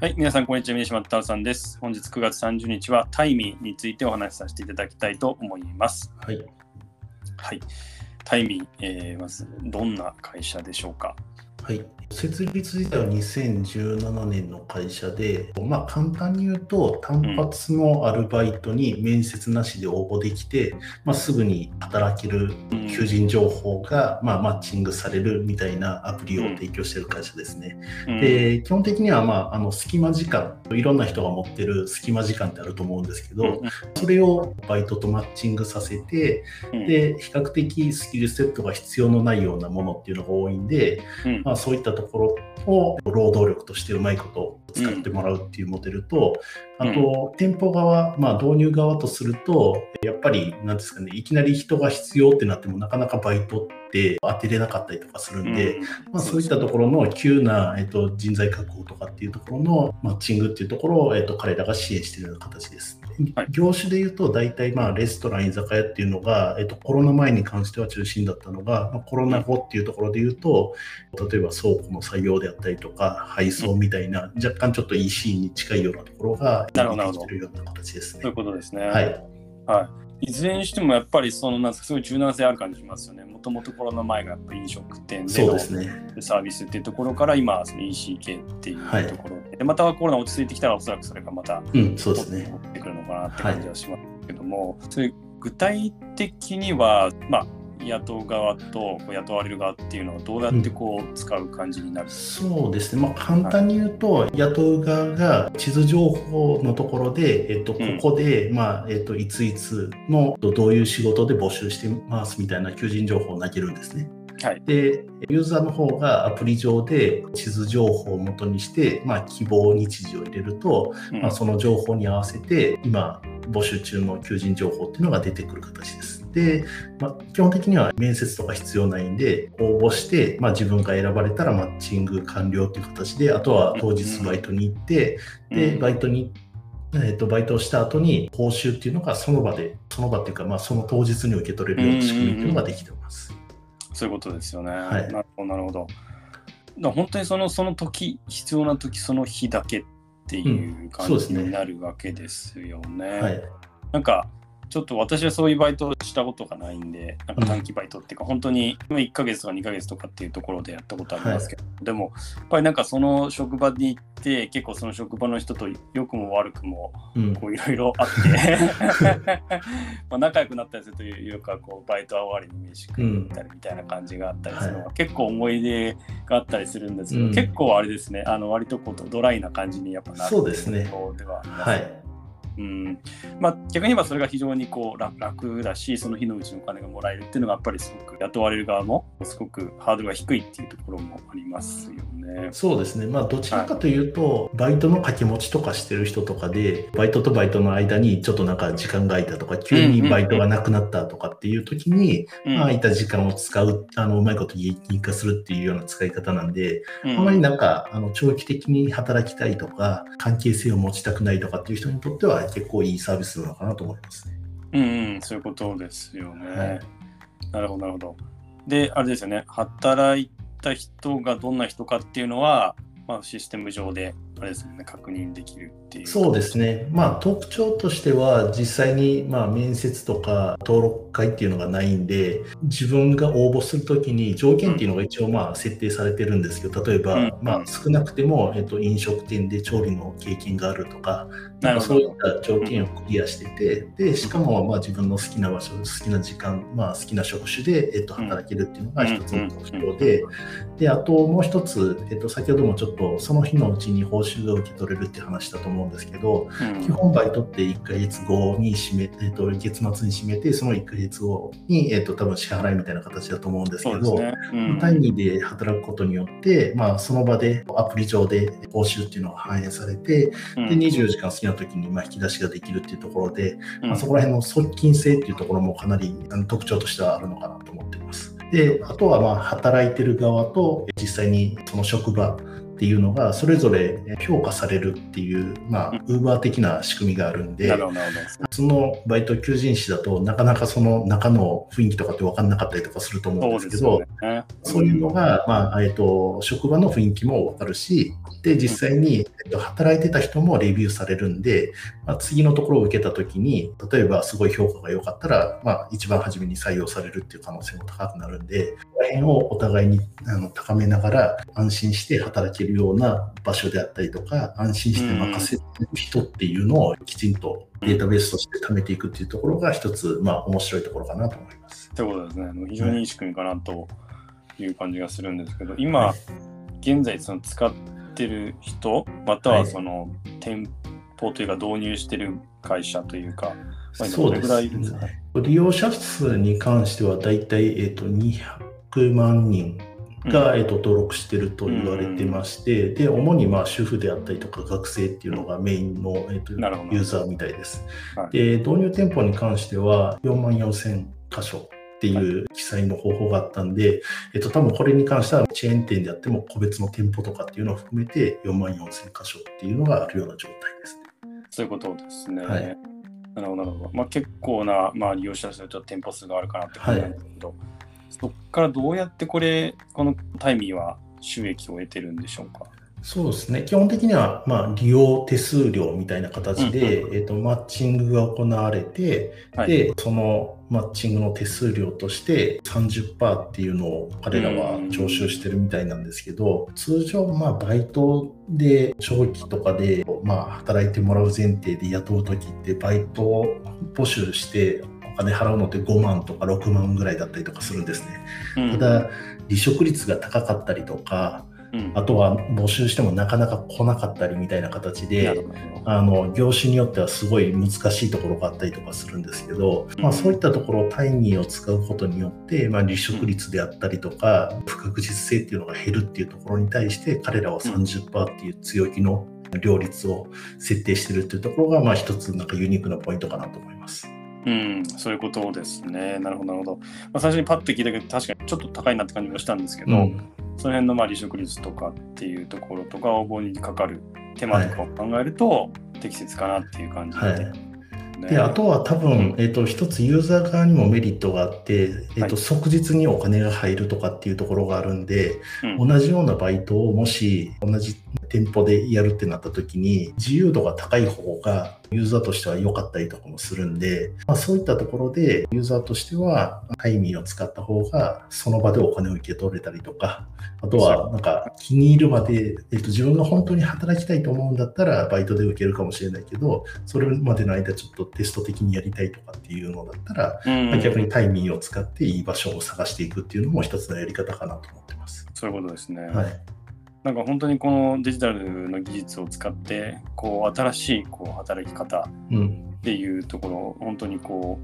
はい、皆さん、こんにちは。宮島太郎さんです。本日9月30日はタイミーについてお話しさせていただきたいと思います。はい。はい。タイミー、えーまず、どんな会社でしょうか？はい。設立自体は2017年の会社で、まあ簡単に言うと、単発のアルバイトに面接なしで応募できて、まあ、すぐに働けるうん求人情報が、まあ、マッチングされるみたいなアプリを提供している会社ですね。うん。で、基本的には、まあ、あの隙間時間、いろんな人が持ってる隙間時間ってあると思うんですけど、うんそれをバイトとマッチングさせて、うん。で、比較的スキルセットが必要のないようなものっていうのが多いんで、うん。まあ、そういったとところを労働力としてうまいこと使ってもらうっていうモデルと、あと、店舗側、まあ、導入側とすると、やっぱり、なんですかね、いきなり人が必要ってなっても、なかなかバイトって当てれなかったりとかするんで、うん。まあ、そういったところの急な、えっと、人材確保とかっていうところのマッチングっていうところを、えっと、彼らが支援しているような形です。はい。業種で言うと、大体まあレストラン、居酒屋っていうのが、えっと、コロナ前に関しては中心だったのが、まあ、コロナ後っていうところで言うと、例えば倉庫の採用であったりとか、配送みたいな、若干ちょっと EC に近いようなところがなるほど出てきてるような形ですねそういう。ことですね。はい。はい。いずれにしても、やっぱり、その、なんか、すごい柔軟性ある感じしますよね。もともとコロナ前がやっぱり飲食店で。サービスっていうところから、今、その EC 系っていうはいところで、でまたコロナ落ち着いてきたら、おそらくそれがまたうん、そうですね。持ってくるのかなって感じはしますけども、それ具体的には、まあ、雇う側と雇われる側っていうのはどうやってこう使う感じになる、そうですね、まあ、簡単に言うと、雇う側が地図情報のところで、えっと、こうんこで、まあえっと、いついつのどういう仕事で募集してますみたいな求人情報を投げるんですね。はい。で、ユーザーの方がアプリ上で地図情報を元にして、まあ、希望日時を入れると、うんまあ、その情報に合わせて、今、募集中の求人情報っていうのが出てくる形です。で、まあ、基本的には面接とか必要ないんで、応募して、まあ、自分が選ばれたらマッチング完了っていう形で、あとは当日バイトに行って、で、バイトに、えっと、バイトをした後に報酬っていうのがその場で、その場っていうか、まあ、その当日に受け取れるような仕組みっていうのができてます。そういうことですよね。はいなるほど、なるほど。本当にそのその時、必要な時、その日だけっていううん感じになるわけですよね。はい。なんか、ちょっと私はそういうバイトをしたことがないんで、なんか短期バイトっていうか、本当に今1ヶ月とか2ヶ月とかっていうところでやったことありますけど、でも、やっぱりなんかその職場に行って、結構その職場の人と良くも悪くもうん。こういろいろあって まあ仲良くなったりするというかこうバイト終わりに飯食ったりみたいな感じがあったりするのが、は結構思い出があったりするんですけど、うん。結構あれですねあの割とこうドライな感じにやっぱなるそうですね。でははい。うん。まあ、逆に言えばそれが非常にこう楽楽だしその日のうちのお金がもらえるっていうのがやっぱりすごく雇われる側もすごくハードルが低いっていうところもありますよね。そうですね、まあ、どちらかというと、バイトの掛け持ちとかしてる人とかで、バイトとバイトの間にちょっとなんか時間が空いたとか、急にバイトがなくなったとかっていう時に、うん。まあ、空いた時間を使う、あのうまいこと有益化するっていうような使い方なんで、うん。あまりなんかあの長期的に働きたいとか、関係性を持ちたくないとかっていう人にとっては、結構いいサービスなのかなと思いますね。うんうん、そういうことですよね。はいなるほど、なるほど。で、あれですよね、働いた人がどんな人かっていうのは、まあ、システム上で、あれですよね、確認できるっていう。そうですね、まあ、特徴としては、実際にまあ面接とか登録会っていうのがないんで、自分が応募するときに条件っていうのが一応まあ設定されてるんですけど、例えば、うん。まあ、少なくても、えっと、飲食店で調理の経験があるとか、なんかそういった条件をクリアしてて、でしかもまあ自分の好きな場所、好きな時間、まあ、好きな職種で、えっと、働けるっていうのが一つの特徴で、で、あともう一つ、えっと、先ほどもちょっとその日のうちに報酬が受け取れるって話だと思うんですけど、うん基本バイトって1ヶ月後に締め、えっと、月末に締めて、その1ヶ月後に、えっと、多分支払いみたいな形だと思うんですけど、ね。うん単位で働くことによって、まあ、その場でアプリ上で報酬っていうのが反映されて、うんで24時間好きな時にまあ引き出しができるっていうところで、うんまあ、そこら辺の側近性っていうところもかなりあの特徴としてはあるのかなと思っています。で、あとはまあ働いてる側と実際にその職場っていうのがそれぞれ評価されるっていう、まあ、ウーバー的な仕組みがあるんで、なるほど、なるほど。そのバイト求人誌だとなかなかその中の雰囲気とかって分かんなかったりとかすると思うんですけど、そういうのが、まあえっと職場の雰囲気も分かるし、で実際に、えっと働いてた人もレビューされるんで、まあ、次のところを受けたときに、例えばすごい評価が良かったら、まあ、一番初めに採用されるっていう可能性も高くなるんで、この辺をお互いにあの高めながら安心して働けるような場所であったりとか、安心して任せる人っていうのをきちんとデータベースとして貯めていくっていうところが一つ、まあ、面白いところかなと思います。ということですね。あの非常にいい仕組みかなという感じがするんですけど、今、現在その使ってる人、またはその店舗というか導入してる会社というか、まあ今どれぐらいいるんですかね。利用者数に関してはだいたい、えっと200万人が、えっと登録してると言われてまして、で主にまあ主婦であったりとか学生っていうのがメインの、えっとユーザーみたいです。はいで導入店舗に関しては4万4000箇所っていう記載の方法があったんで、えっと、多分これに関してはチェーン店であっても個別の店舗とかっていうのを含めて4万4000箇所っていうのがあるような状態ですね。そういうことですね。はいなるほど、なるほど。まあ、結構な、まあ、利用者数と店舗数があるかなって感じなんですけど、そこからどうやってこれ、このタイミーは収益を得てるんでしょうか？そうですね。基本的には、まあ、利用手数料みたいな形で、えっと、マッチングが行われて、はいで、そのマッチングの手数料として30%っていうのを彼らは徴収してるみたいなんですけど、通常、まあ、バイトで長期とかで、まあ、働いてもらう前提で雇うときって、バイトを募集して、お金払うのって5万とか6万ぐらいだったりとかするんですね。うん。ただ、離職率が高かったりとか、うん。あとは募集してもなかなか来なかったりみたいな形なであの業種によってはすごい難しいところがあったりとかするんですけど、まあ、そういったところをタイミーを使うことによって、まあ、離職率であったりとか不確実性っていうのが減るっていうところに対して彼らは30%っていう強気の両率を設定してるっていうところが、まあ、一つなんかユニークなポイントかなと思います。うん、そういうことですね。なるほど、なるほど。まあ、最初にパッと聞いたけど、確かにちょっと高いなって感じもしたんですけど、うん。その辺のまあ離職率とかっていうところとか、応募にかかる手間とかを考えると、適切かなっていう感じで、はい。ね。であとは多分、えっと一つユーザー側にもメリットがあって、えっとはい。即日にお金が入るとかっていうところがあるんで、うん。同じようなバイトをもし同じ店舗でやるってなった時に自由度が高い方がユーザーとしては良かったりとかもするんで、まあ、そういったところでユーザーとしてはタイミーを使った方がその場でお金を受け取れたりとかあとはなんか気に入るまで、えっと、自分が本当に働きたいと思うんだったらバイトで受けるかもしれないけどそれまでの間ちょっとテスト的にやりたいとかっていうのだったら、うんまあ逆にタイミーを使っていい場所を探していくっていうのも一つのやり方かなと思ってます。そういうことですね。はいなんか本当にこのデジタルの技術を使って、こう新しいこう働き方うん。っていうところ、本当にこ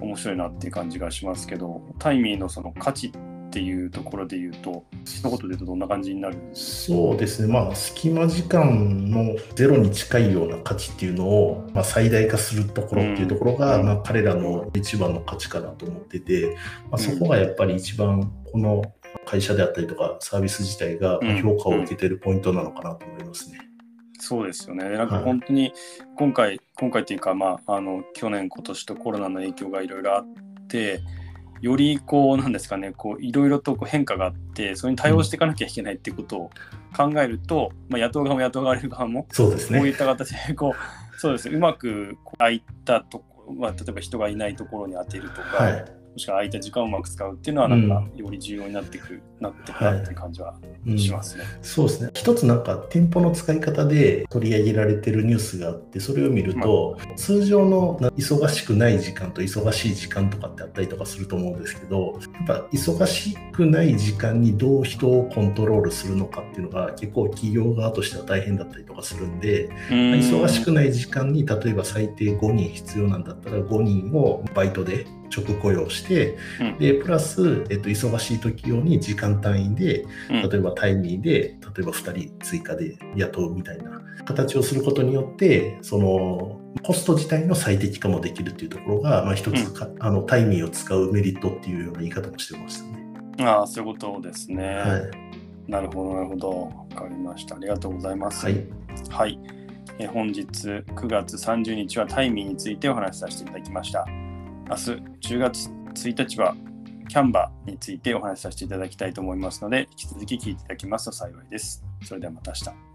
う面白いなっていう感じがしますけど、タイミーのその価値っていうところで言うと、一言で言うとどんな感じになるんですそうですね、まあ、隙間時間のゼロに近いような価値っていうのを、まあ、最大化するところっていうところが、うん。まあ、彼らの一番の価値かなと思ってて、まあ、そこがやっぱり一番この会社であったりとかサービス自体が評価を受けてるポイントなのかなと思いますね。そうですよね。なんかはい本当に今回、今回っていうか、まあ、あの去年、今年とコロナの影響がいろいろあって、よりこうなんですかね、こういろいろとこう変化があって、それに対応していかなきゃいけないっていうことを考えると、まあ、雇う側も雇われる側も、そうですね。こういった形でこう、そうですね、うまくこう空いたところ、まあ、例えば人がいないところに当てるとか、はい。もしくは空いた時間をうまく使うっていうのは、なんかより重要になってくる、なってくるってい。う感じはうん。しますね。そうですね。一つなんか店舗の使い方で取り上げられてるニュースがあって、それを見ると、通常の忙しくない時間と忙しい時間とかってあったりとかすると思うんですけど、やっぱ忙しくない時間にどう人をコントロールするのかっていうのが結構企業側としては大変だったりとかするんで、忙しくない時間に例えば最低5人必要なんだったら5人をバイトで直雇用して、うんでプラス、えっと、忙しい時用に時間単位でうん例えばタイミーで例えば2人追加で雇うみたいな形をすることによってそのコスト自体の最適化もできるっていうところが、まあ、一つか、あのタイミーを使うメリットっていうような言い方もしてましたね。ああ、そういうことですね。はいなるほど、なるほど。わかりました。ありがとうございます。はい。はい。え本日9月30日はタイミーについてお話しさせていただきました。明日10月1日はキャンバーについてお話しさせていただきたいと思いますので、引き続き聞いていただきますと幸いです。それではまた明日。